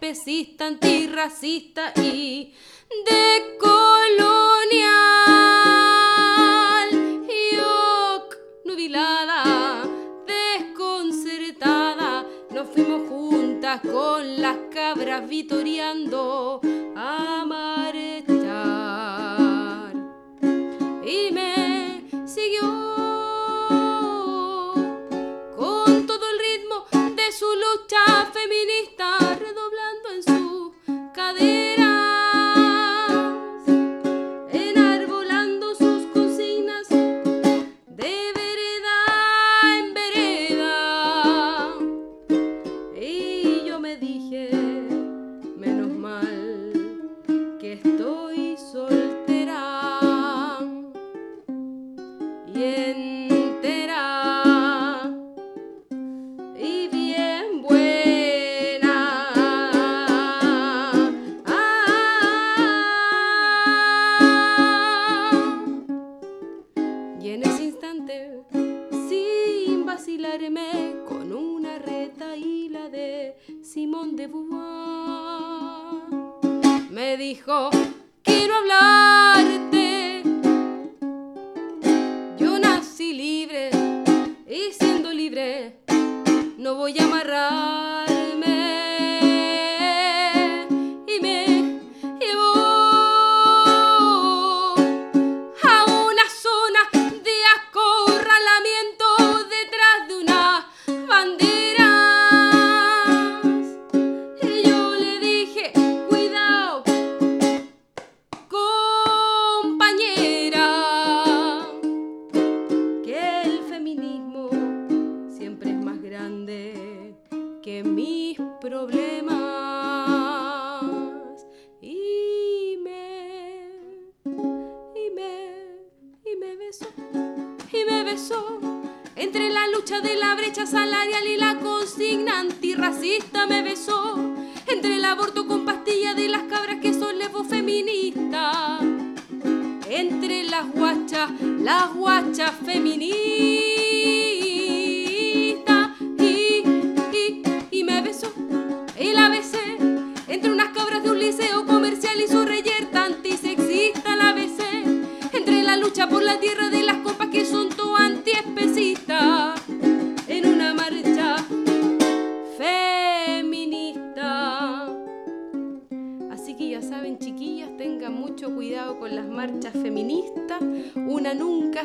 antiespecista, antirracista y decolonial. Yo, nubilada, desconcertada, nos fuimos juntas con las cabras vitoreando a marchar. Y me siguió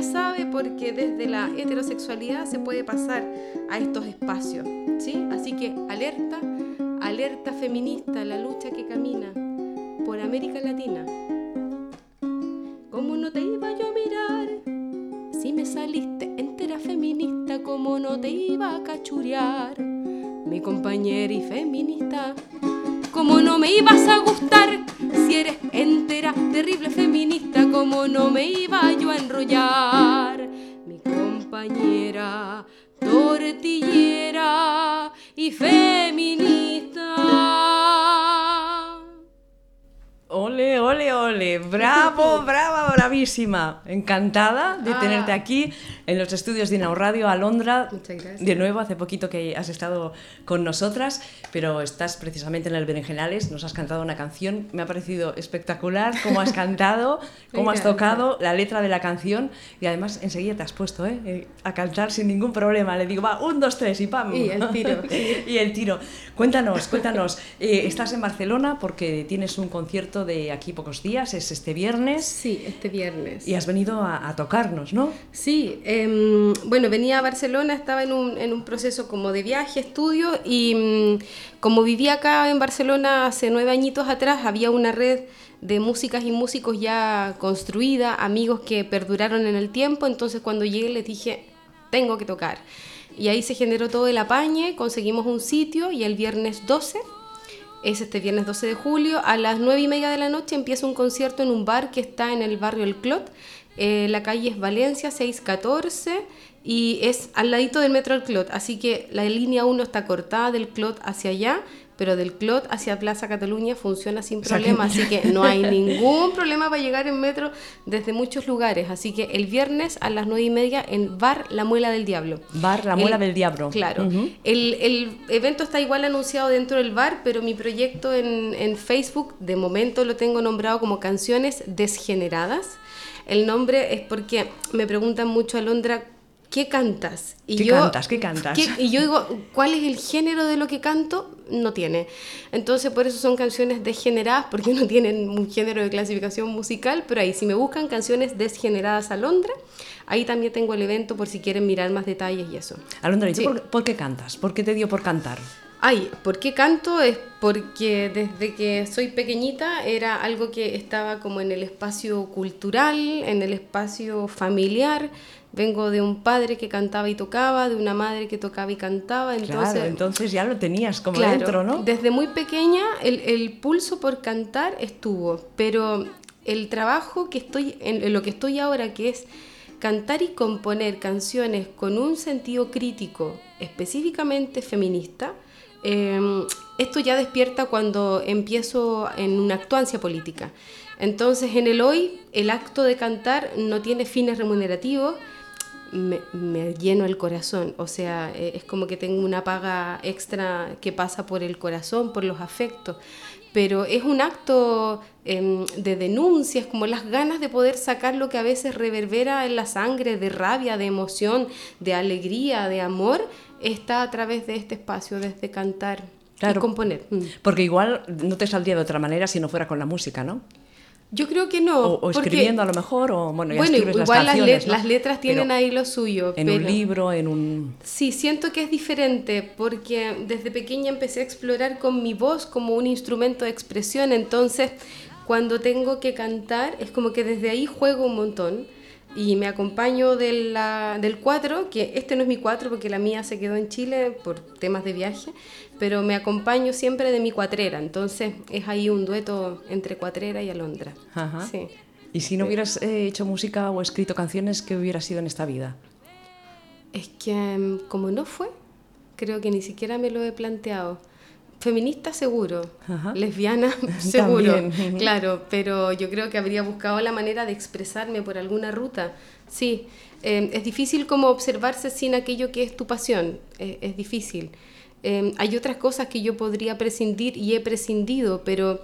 Sabe porque desde la heterosexualidad se puede pasar a estos espacios. ¿sí? Así que alerta, alerta feminista, la lucha que camina por América Latina. ¿Cómo no te iba yo a mirar? Si me saliste entera feminista, ¿cómo no te iba a cachurear? Mi compañera y feminista. Como no me ibas a gustar si eres entera, terrible feminista, como no me iba yo a enrollar. Mi compañera, tortillera y feminista. Ole, ole, ole. Bravo, brava, bravísima. Encantada de Ah. tenerte aquí en los estudios de Inau Radio, Alondra. Muchas gracias. De nuevo, hace poquito que has estado con nosotras, pero estás precisamente en el Berenjenales. Nos has cantado una canción. Me ha parecido espectacular cómo has cantado, cómo has tocado la letra de la canción y además enseguida te has puesto ¿eh? Eh, a cantar sin ningún problema. Le digo, va, un, dos, tres y pam. Y el tiro, y el tiro. Cuéntanos, cuéntanos. eh, estás en Barcelona porque tienes un concierto de aquí pocos días, es este viernes, Sí, este viernes. y has venido a, a tocarnos, ¿no? Sí, em, bueno, venía a Barcelona, estaba en un, proceso como de viaje, estudio, y mm, como vivía acá en Barcelona hace nueve añitos atrás, había una red de músicas y músicos ya construida, amigos que perduraron en el tiempo, entonces cuando llegué les dije, tengo que tocar. Y ahí se generó todo el apañe, conseguimos un sitio y el viernes 12 es este viernes 12 de julio. A las 9 y media de la noche empieza un concierto en un bar que está en el barrio El Clot. Eh, la calle es Valencia 614 y es al ladito del metro del Clot, así que la línea 1 está cortada del Clot hacia allá, pero del Clot hacia Plaza Cataluña funciona sin problema, así que no hay ningún problema para llegar en metro desde muchos lugares. Así que el viernes a las nueve y media en Bar La Muela del Diablo. Bar La Muela del Diablo. Claro. el, el, evento está igual anunciado dentro del bar, pero mi proyecto en, en Facebook, de momento lo tengo nombrado como Canciones Desgeneradas. El nombre es porque me preguntan mucho a Londra ¿qué cantas? Y ¿Qué cantas? ¿Qué cantas? y yo digo, ¿cuál es el género de lo que canto? No tiene. Entonces, por eso son canciones degeneradas, porque no tienen un género de clasificación musical, pero ahí, si me buscan canciones desgeneradas a Londra, ahí también tengo el evento por si quieren mirar más detalles y eso. Alondra, ¿y por, por, qué cantas? ¿Por qué te dio por cantar? Ay, ¿por qué canto? Es porque desde que soy pequeñita era algo que estaba como en el espacio cultural, en el espacio familiar. Vengo de un padre que cantaba y tocaba, de una madre que tocaba y cantaba. Entonces, claro, entonces ya lo tenías como dentro, ¿no? Desde muy pequeña el, el, pulso por cantar estuvo, pero el trabajo que estoy, en lo que estoy ahora, que es cantar y componer canciones con un sentido crítico específicamente feminista, eh, esto ya despierta cuando empiezo en una actuancia política. Entonces, en el hoy, el acto de cantar no tiene fines remunerativos, me, lleno el corazón, o sea, eh, es como que tengo una paga extra que pasa por el corazón, por los afectos, pero es un acto em, de denuncia, es como las ganas de poder sacar lo que a veces reverbera en la sangre, de rabia, de emoción, de alegría, de amor, está a través de este espacio, desde cantar y componer. Mm. Porque igual no te saldría de otra manera si no fuera con la música, ¿no? Yo creo que no. O, escribiendo a lo mejor, o bueno, ya bueno igual las, canciones, las, letras tienen ahí lo suyo. En un libro, en un... Sí, siento que es diferente porque desde pequeña empecé a explorar con mi voz como un instrumento de expresión, entonces cuando tengo que cantar es como que desde ahí juego un montón y me acompaño de la, del cuatro, que este no es mi cuatro porque la mía se quedó en Chile por temas de viaje, pero me acompaño siempre de mi cuatrera, entonces es ahí un dueto entre cuatrera y alondra. Ajá. Sí. ¿Y si no hubieras eh, hecho música o escrito canciones, qué hubiera sido en esta vida? Es que mm, como no fue, creo que ni siquiera me lo he planteado. Feminista seguro, lesbiana seguro, claro, pero yo creo que habría buscado la manera de expresarme por alguna ruta. Sí, eh, es difícil como observarse sin aquello que es tu pasión, eh, es difícil. Eh, hay otras cosas que yo podría prescindir y he prescindido, pero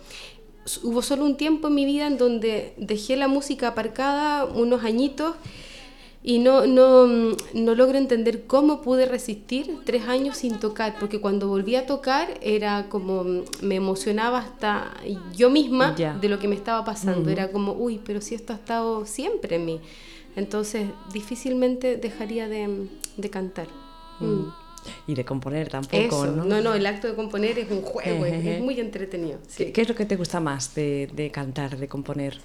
hubo solo un tiempo en mi vida en donde dejé la música aparcada unos añitos y no, no, no logro entender cómo pude resistir tres años sin tocar, porque cuando volví a tocar era como, me emocionaba hasta yo misma de lo que me estaba pasando, era como, uy, pero si esto ha estado siempre en mí. Entonces, difícilmente dejaría de, de cantar. Mm. Y de componer tampoco, ¿no? ¿no? No, el acto de componer es un juego, es, muy entretenido. ¿Qué, ¿Qué, es lo que te gusta más de, de cantar, de componer?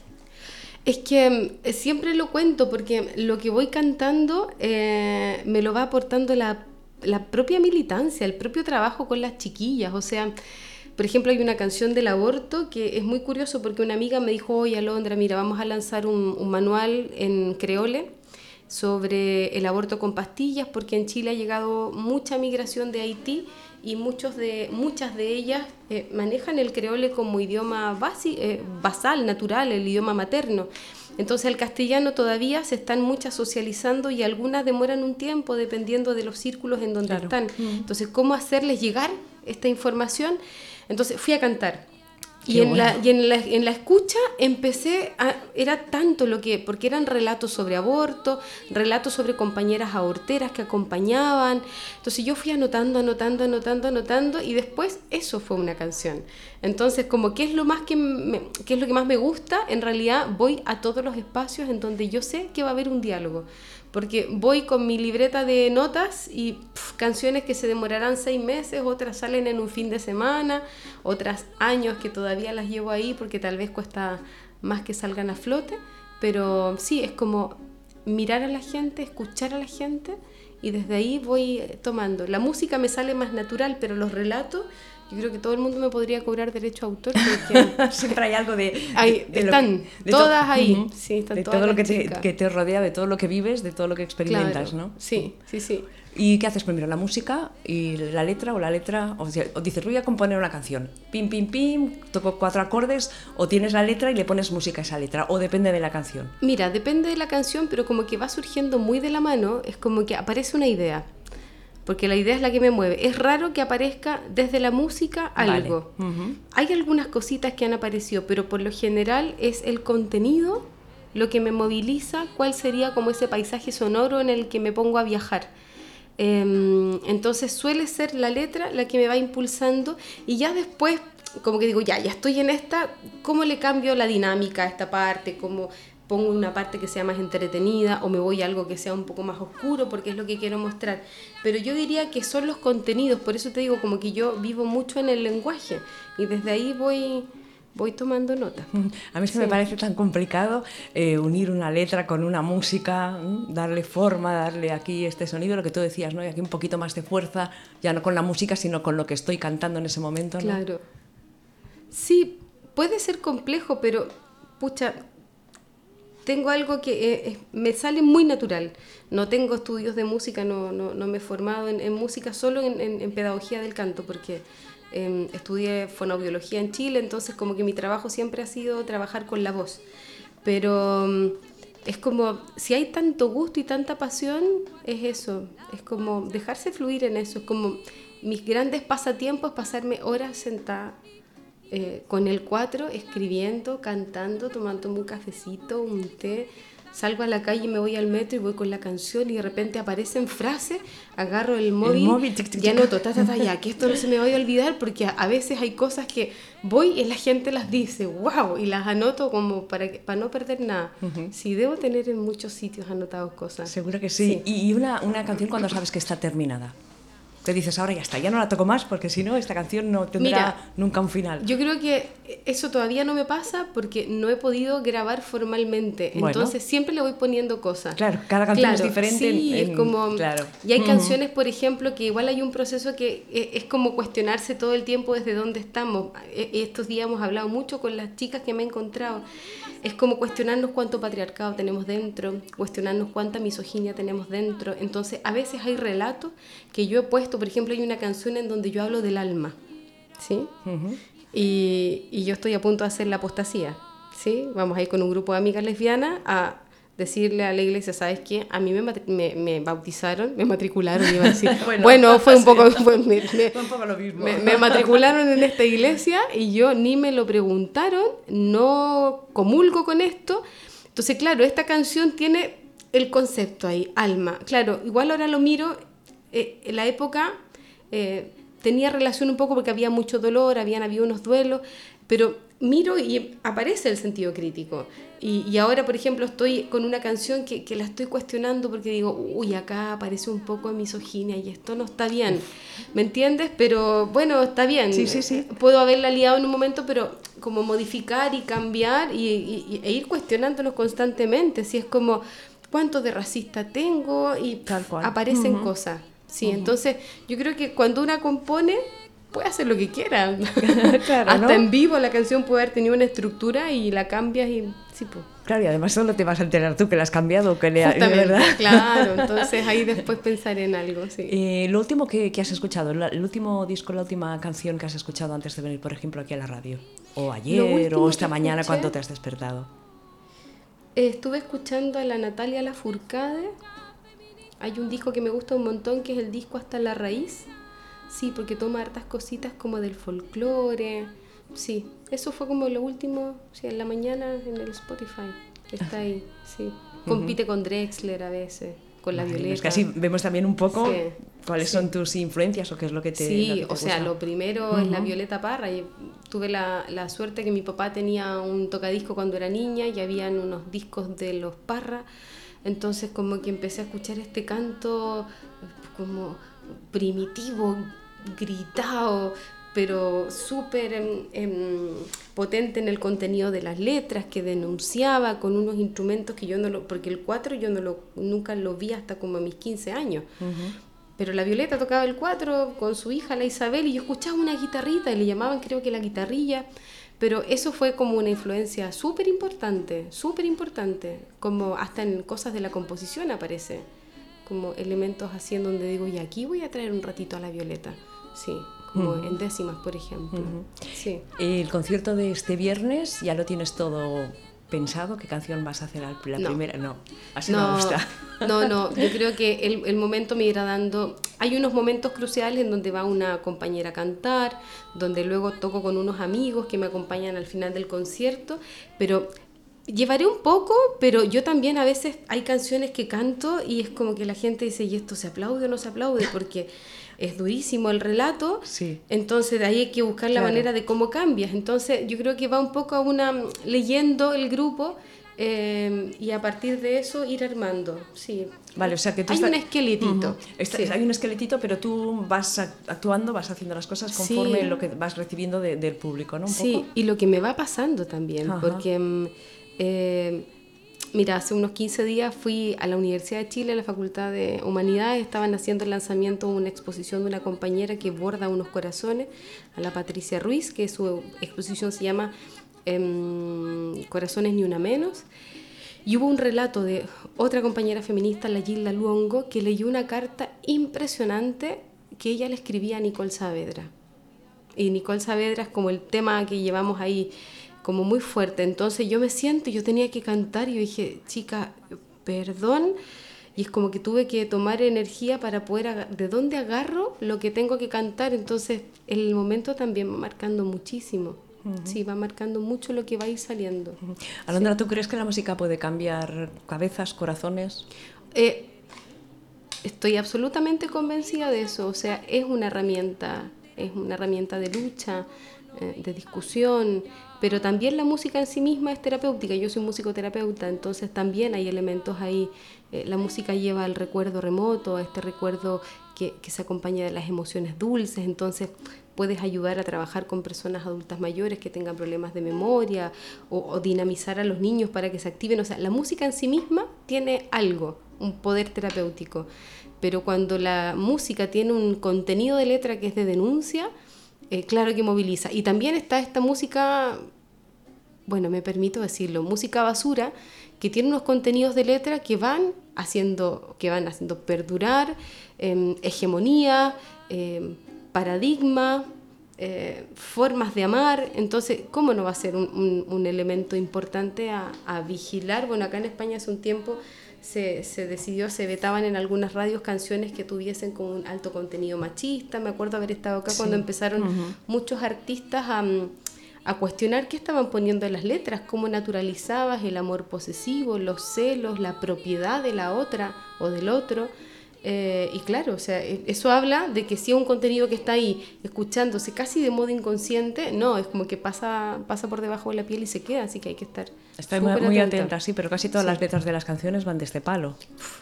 Es que eh, siempre lo cuento porque lo que voy cantando eh, me lo va aportando la, la, propia militancia, el propio trabajo con las chiquillas. O sea, por ejemplo, hay una canción del aborto que es muy curioso porque una amiga me dijo, oye Alondra, mira, vamos a lanzar un manual en creole sobre el aborto con pastillas porque en Chile ha llegado mucha migración de Haití y muchos de, muchas de ellas eh, manejan el creole como idioma eh, basal, natural, el idioma materno. Entonces el castellano todavía se están muchas socializando y algunas demoran un tiempo dependiendo de los círculos en donde están. Mm. Entonces, ¿cómo hacerles llegar esta información? Entonces fui a cantar y, en, la, y en, la, en, la, escucha empecé a, era tanto lo que, porque eran relatos sobre aborto, relatos sobre compañeras aborteras que acompañaban, entonces yo fui anotando, anotando, anotando, anotando y después eso fue una canción. Entonces, como qué es lo más que qué es lo que más me gusta, en realidad voy a todos los espacios en donde yo sé que va a haber un diálogo porque voy con mi libreta de notas y canciones que se demorarán seis meses, otras salen en un fin de semana, otras años que todavía las llevo ahí porque tal vez cuesta más que salgan a flote, pero sí, es como mirar a la gente, escuchar a la gente y desde ahí voy tomando. La música me sale más natural, pero los relatos yo creo que todo el mundo me podría cobrar derecho a autor porque siempre hay algo de, Ahí, de- están que- de todas to- ahí, Ujú. sí, están de todas todo lo que te, que te rodea, de todo lo que vives, de todo lo que experimentas, Claro, ¿no? Sí, sí, sí. ¿Y qué haces primero? ¿La música y la letra o la letra? O, sea, o dices, voy a componer una canción. Pim, pim, pim, toco cuatro acordes, o tienes la letra y le pones música a esa letra, o depende de la canción. Mira, depende de la canción, pero como que va surgiendo muy de la mano, es como que aparece una idea. Porque la idea es la que me mueve. Es raro que aparezca desde la música algo. Vale. Hay algunas cositas que han aparecido, pero por lo general es el contenido lo que me moviliza, cuál sería como ese paisaje sonoro en el que me pongo a viajar. Em, entonces suele ser la letra la que me va impulsando y ya después como que digo, ya, ya estoy en esta, ¿cómo le cambio la dinámica a esta parte? ¿Cómo pongo una parte que sea más entretenida o me voy a algo que sea un poco más oscuro porque es lo que quiero mostrar? Pero yo diría que son los contenidos, por eso te digo como que yo vivo mucho en el lenguaje y desde ahí voy, voy tomando nota. A mí es que me Sí. parece tan complicado eh, unir una letra con una música, ¿m? darle forma, darle aquí este sonido, lo que tú decías, ¿no? Y aquí un poquito más de fuerza, ya no con la música, sino con lo que estoy cantando en ese momento, ¿no? Claro. Sí, puede ser complejo, pero pucha, tengo algo que eh, es- me sale muy natural. No tengo estudios de música, no, no, no me he formado en, en música, solo en, en- en pedagogía del canto, porque em, estudié fonoaudiología en Chile, entonces como que mi trabajo siempre ha sido trabajar con la voz. Pero mm, es como, si hay tanto gusto y tanta pasión, es eso, es como dejarse fluir en eso, es como mis grandes pasatiempos, pasarme horas sentada eh, con el 4 escribiendo, cantando, tomándome un cafecito, un té. Salgo a la calle y me voy al metro y voy con la canción y de repente aparecen frases, agarro el móvil, móvil, tic, tic, y tic. anoto, ta, ta, ta, ya, que esto no se me vaya a olvidar porque a, a veces hay cosas que voy y la gente las dice, wow, y las anoto como para, para no perder nada. Sí, debo tener en muchos sitios anotados cosas. Seguro que sí. Y y una, una canción cuando sabes que está terminada. Te dices, ahora ya está, ya no la toco más porque si no, esta canción no tendrá Mira, nunca un final. Yo creo que eso todavía no me pasa porque no he podido grabar formalmente. Bueno. Entonces siempre le voy poniendo cosas. Claro, cada canción es Claro, diferente en- Sí, en- es como. claro. Y hay canciones, por ejemplo, que igual hay un proceso que e- es como cuestionarse todo el tiempo desde dónde estamos. E- Estos días hemos hablado mucho con las chicas que me he encontrado. Es como cuestionarnos cuánto patriarcado tenemos dentro, cuestionarnos cuánta misoginia tenemos dentro. Entonces, a veces hay relatos que yo he puesto, por ejemplo, hay una canción en donde yo hablo del alma. ¿Sí? Ujú. y, y yo estoy a punto de hacer la apostasía, ¿sí? Vamos a ir con un grupo de amigas lesbianas a decirle a la iglesia, ¿sabes qué? A mí me, me, me bautizaron, me matricularon, iba a decir. Bueno, bueno, fue un poco... fue- me, Fue un poco lo mismo. me- me matricularon en esta iglesia y yo ni me lo preguntaron, no comulgo con esto. Entonces, claro, esta canción tiene el concepto ahí, alma. Claro, igual ahora lo miro, eh, en la época eh, tenía relación un poco porque había mucho dolor, habían habido unos duelos, pero miro y aparece el sentido crítico. Y, y ahora, por ejemplo, estoy con una canción que, que la estoy cuestionando porque digo, uy, acá aparece un poco de misoginia y esto no está bien. ¿Me entiendes? Pero bueno, está bien. Sí, sí, sí. Puedo haberla liado en un momento, pero como modificar y cambiar y, y- e ir cuestionándonos constantemente. Si es como, ¿cuánto de racista tengo? Y Tal cual. aparecen cosas. Sí, entonces yo creo que cuando una compone puede hacer lo que quiera. Claro, Hasta ¿no? en vivo la canción puede haber tenido una estructura y la cambias y sí, pues. Claro, y además solo te vas a enterar tú que la has cambiado o que le ha- Justamente, ¿verdad? claro. Entonces ahí después pensar en algo, sí. Eh, lo último que, que has escuchado, la- el último disco, la última canción que has escuchado antes de venir, por ejemplo, aquí a la radio. O ayer, o esta mañana escuché- cuando te has despertado. Eh, Estuve escuchando a la Natalia Lafourcade. Hay un disco que me gusta un montón, que es el disco Hasta la Raíz. Sí, porque toma hartas cositas como del folclore. Sí, eso fue como lo último, sí, en la mañana en el Spotify. Está ahí, sí. Compite con Drexler a veces, con la Vale, Violeta. Es que así vemos también un poco Sí, cuáles son tus influencias o qué es lo que te. Sí, que te o sea, lo primero es la Violeta Parra. y tuve la, la suerte que mi papá tenía un tocadisco cuando era niña y habían unos discos de los Parra. Entonces como que empecé a escuchar este canto como primitivo, gritado, pero súper em, em, potente en el contenido de las letras, que denunciaba con unos instrumentos que yo no lo... Porque el 4 yo no lo, nunca lo vi hasta como a mis 15 años. Pero la Violeta tocaba el cuatro con su hija, la Isabel, y yo escuchaba una guitarrita, y le llamaban creo que la guitarrilla, pero eso fue como una influencia súper importante, súper importante, como hasta en cosas de la composición aparece, como elementos así en donde digo, y aquí voy a traer un ratito a la Violeta, sí, como en décimas, por ejemplo. sí. El concierto de este viernes ya lo tienes todo pensado qué canción vas a hacer la primera? No, así no, me gusta. No, no, yo creo que el, el, momento me irá dando... Hay unos momentos cruciales en donde va una compañera a cantar, donde luego toco con unos amigos que me acompañan al final del concierto, pero llevaré un poco, pero yo también a veces hay canciones que canto y es como que la gente dice, ¿y esto se aplaude o no se aplaude? Porque es durísimo el relato, sí. entonces de ahí hay que buscar la manera de cómo cambias. Entonces yo creo que va un poco a una leyendo el grupo eh, y a partir de eso ir armando. Sí. Vale, o sea que tú hay un esqueletito. Hay un esqueletito, pero tú vas actuando, vas haciendo las cosas conforme lo que vas recibiendo del público, ¿no? sí, y lo que me va pasando también, porque mm, eh, Mira, hace unos 15 días fui a la Universidad de Chile, a la Facultad de Humanidades, estaban haciendo el lanzamiento de una exposición de una compañera que borda unos corazones, a la Patricia Ruiz, que su exposición se llama em, Corazones ni una menos. Y hubo un relato de otra compañera feminista, la Gilda Luongo, que leyó una carta impresionante que ella le escribía a Nicole Saavedra. Y Nicole Saavedra es como el tema que llevamos ahí como muy fuerte. Entonces yo me siento, yo tenía que cantar y yo dije, chica, perdón. Y es como que tuve que tomar energía para poder, ¿de dónde agarro lo que tengo que cantar? Entonces el momento también va marcando muchísimo. Sí, va marcando mucho lo que va a ir saliendo. Alondra, ¿tú crees que la música puede cambiar cabezas, corazones? Eh, estoy absolutamente convencida de eso. O sea, es una herramienta, es una herramienta de lucha, de discusión, pero también la música en sí misma es terapéutica. Yo soy musicoterapeuta, entonces también hay elementos ahí. Eh, la música lleva al recuerdo remoto, a este recuerdo que, que, se acompaña de las emociones dulces, entonces puedes ayudar a trabajar con personas adultas mayores que tengan problemas de memoria o, o dinamizar a los niños para que se activen. O sea, la música en sí misma tiene algo, un poder terapéutico, pero cuando la música tiene un contenido de letra que es de denuncia, eh, claro que moviliza. Y también está esta música, bueno, me permito decirlo, música basura, que tiene unos contenidos de letra que van haciendo, que van haciendo perdurar em, hegemonía, em, paradigma, eh, formas de amar. Entonces, ¿cómo no va a ser un, elemento importante a, a, vigilar? Bueno, acá en España hace un tiempo se, se, decidió, se vetaban en algunas radios canciones que tuviesen con un alto contenido machista. Me acuerdo haber estado acá cuando empezaron muchos artistas a, a, cuestionar qué estaban poniendo en las letras, cómo naturalizabas el amor posesivo, los celos, la propiedad de la otra o del otro. Eh, y claro, o sea, e, eso habla de que si un contenido que está ahí escuchándose casi de modo inconsciente, no, es como que pasa, pasa por debajo de la piel y se queda, así que hay que estar. Estoy muy, atenta. sí, pero casi todas las letras de las canciones van de este palo.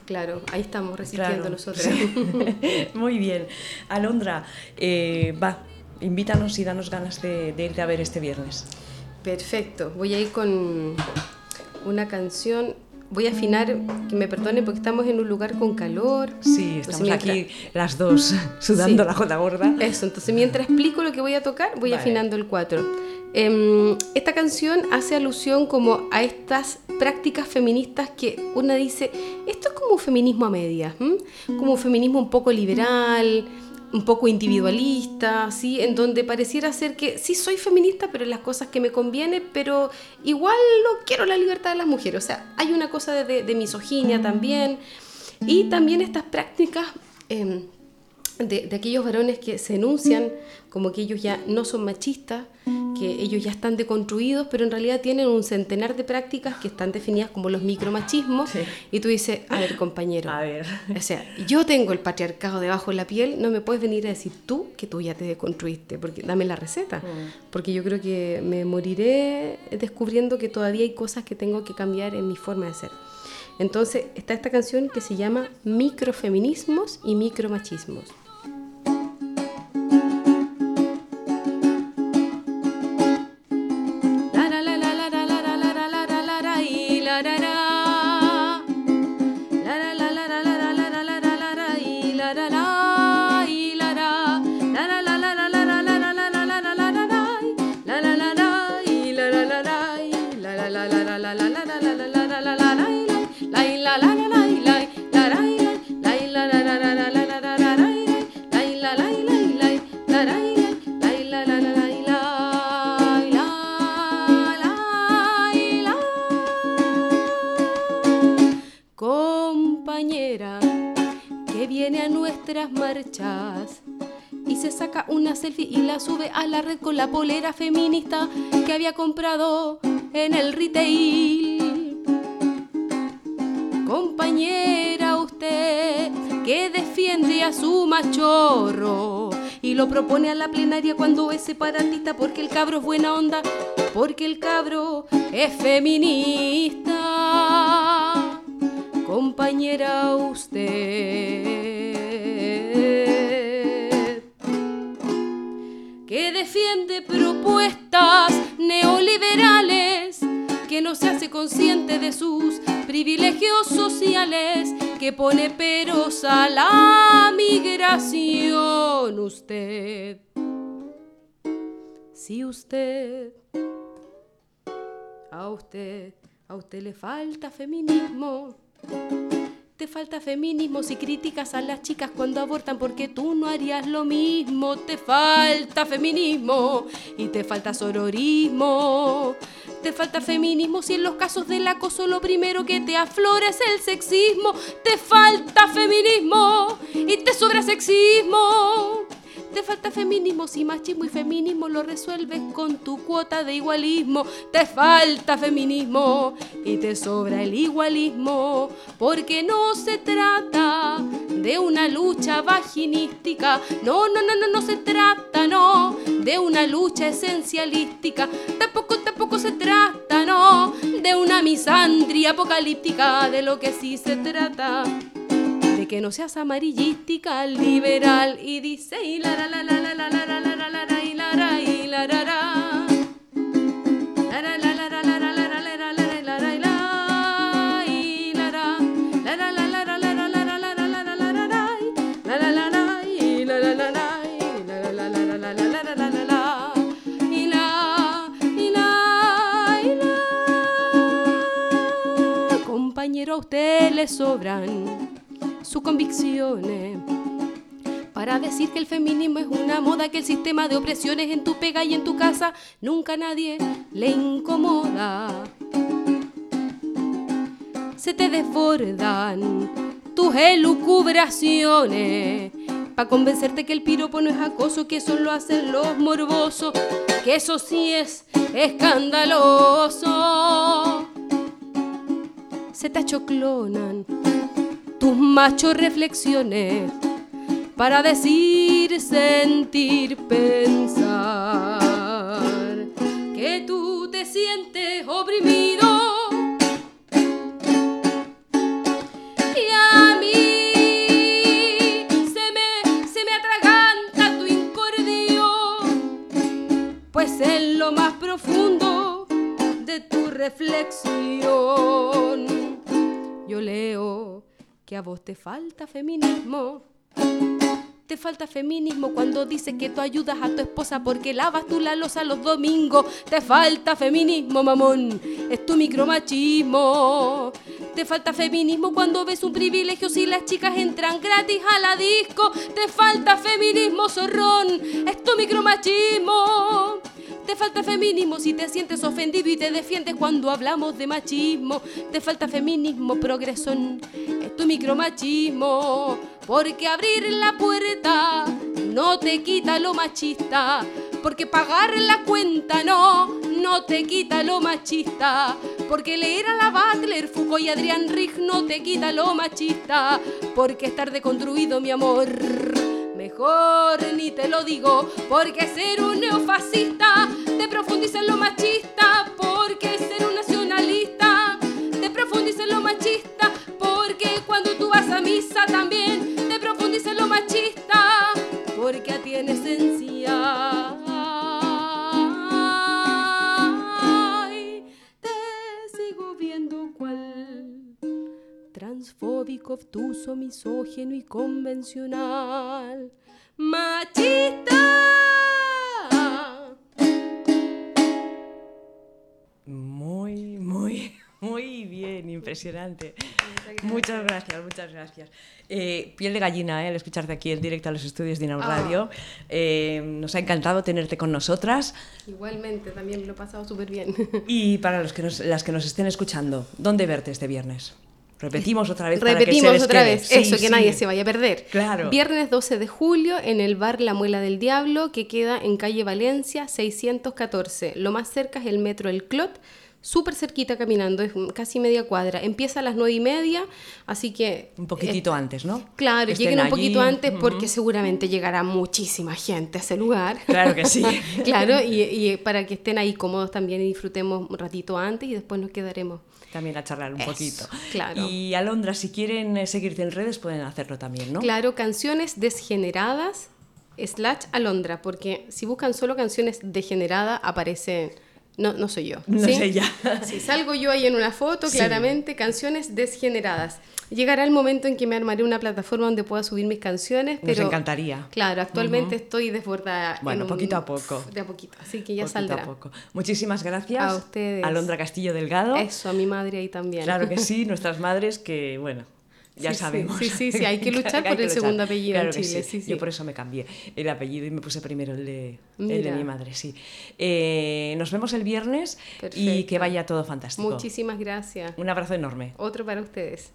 Claro, ahí estamos resistiendo nosotros. muy bien. Alondra, eh, va, invítanos y danos ganas de, de irte a ver este viernes. Perfecto, voy a ir con una canción voy a afinar, que me perdone porque estamos en un lugar con calor. Sí, estamos aquí las dos sudando la jota gorda. Eso, entonces mientras explico lo que voy a tocar, voy afinando el 4. Em, esta canción hace alusión como a estas prácticas feministas que una dice, esto es como un feminismo a medias, como un feminismo un poco liberal, un poco individualista, ¿sí? en donde pareciera ser que sí soy feminista, pero en las cosas que me conviene, pero igual no quiero la libertad de las mujeres. O sea, hay una cosa de, misoginia también. Y también estas prácticas em, de, de, aquellos varones que se enuncian como que ellos ya no son machistas, que ellos ya están deconstruidos, pero en realidad tienen un centenar de prácticas que están definidas como los micromachismos. Y tú dices, a ver, compañero, a ver. o sea, yo tengo el patriarcado debajo de la piel, no me puedes venir a decir tú que tú ya te deconstruiste, porque dame la receta, mm. porque yo creo que me moriré descubriendo que todavía hay cosas que tengo que cambiar en mi forma de ser. Entonces está esta canción que se llama Microfeminismos y Micromachismos. Selfie y la sube a la red con la polera feminista que había comprado en el retail. Compañera, usted que defiende a su machorro y lo propone a la plenaria cuando es separatista porque el cabro es buena onda, porque el cabro es feminista. Compañera, usted defiende propuestas neoliberales que no se hace consciente de sus privilegios sociales, que pone peros a la migración. Usted, si usted, a usted, a usted le falta feminismo. Te falta feminismo si criticas a las chicas cuando abortan porque tú no harías lo mismo. Te falta feminismo y te falta sororismo. Te falta feminismo si en los casos del acoso lo primero que te aflora es el sexismo. Te falta feminismo y te sobra sexismo. Te falta feminismo si machismo y feminismo lo resuelves con tu cuota de igualismo. Te falta feminismo y te sobra el igualismo. Porque no se trata de una lucha vaginística. No, no, no, no, no se trata, no, de una lucha esencialística. Tampoco, tampoco se trata, no, de una misandria apocalíptica. De lo que sí se trata que no seas amarillística, liberal y dice y la la la la la la la la la la la y la la y la la la Compañero, usted le sobran sus convicciones. Para decir que el feminismo es una moda, que el sistema de opresiones en tu pega y en tu casa nunca a nadie le incomoda. Se te desbordan tus elucubraciones para convencerte que el piropo no es acoso, que eso lo hacen los morbosos, que eso sí es escandaloso. Se te achoclonan tus machos reflexiones para decir, sentir, pensar que tú te sientes oprimido. Te falta feminismo. Te falta feminismo cuando dices que tú ayudas a tu esposa porque lavas tú la losa los domingos. Te falta feminismo, mamón. Es tu micromachismo. Te falta feminismo cuando ves un privilegio si las chicas entran gratis a la disco. Te falta feminismo, zorrón. Es tu micromachismo. Te falta feminismo si te sientes ofendido y te defiendes cuando hablamos de machismo. Te falta feminismo, progresón. Es tu micromachismo. Porque abrir la puerta no te quita lo machista. Porque pagar la cuenta no, no te quita lo machista. Porque leer a la Butler, Foucault y Adrián Rich no te quita lo machista. Porque estar deconstruido, mi amor Ni te lo digo, porque ser un neofascista te profundiza en lo machista, obtuso, misógeno y convencional. ¡Machista! Muy, muy, muy bien, impresionante. Muchas gracias, muchas gracias. Eh, piel de gallina, ¿eh? al escucharte aquí en directo a los estudios de Inau Ah. Radio. Eh, nos ha encantado tenerte con nosotras. Igualmente, también lo he pasado súper bien. Y para los que nos- las que nos estén escuchando, ¿dónde verte este viernes? Repetimos otra vez. Repetimos para que se otra vez. Eso, Sí, que nadie se vaya a perder. Claro. Viernes 12 de julio en el bar La Muela del Diablo, que queda en calle Valencia 614. Lo más cerca es el metro El Clot. Súper cerquita caminando, es casi media cuadra. Empieza a las nueve y media, así que... Un poquitito antes, ¿no? Claro, estén lleguen un allí. poquito antes porque seguramente llegará muchísima gente a ese lugar. Claro que sí. claro, y, y para que estén ahí cómodos también y disfrutemos un ratito antes y después nos quedaremos. También a charlar un Eso, poquito. claro. Y Alondra, si quieren eh, seguirte en redes, pueden hacerlo también, ¿no? Claro, canciones desgeneradas slash Alondra, porque si buscan solo canciones degeneradas aparece... No, no soy yo. No ¿sí? sé ya. Si salgo yo ahí en una foto, Sí. claramente, canciones desgeneradas. Llegará el momento en que me armaré una plataforma donde pueda subir mis canciones, Nos pero... encantaría. Claro, actualmente estoy desbordada. Bueno, un- poquito a poco. De a poquito, así que ya Poquito saldrá. a poco. Muchísimas gracias. A ustedes. Alondra Castillo Delgado. Eso, a mi madre ahí también. Claro que sí, nuestras madres que, bueno, ya Sí, sabemos. sí, sí, sí, hay que luchar por el segundo apellido en Claro Chile, sí, sí. Yo por eso me cambié el apellido y me puse primero el de, el de mi madre, sí. Eh, nos vemos el viernes y que vaya todo fantástico. Muchísimas gracias. Un abrazo enorme. Otro para ustedes.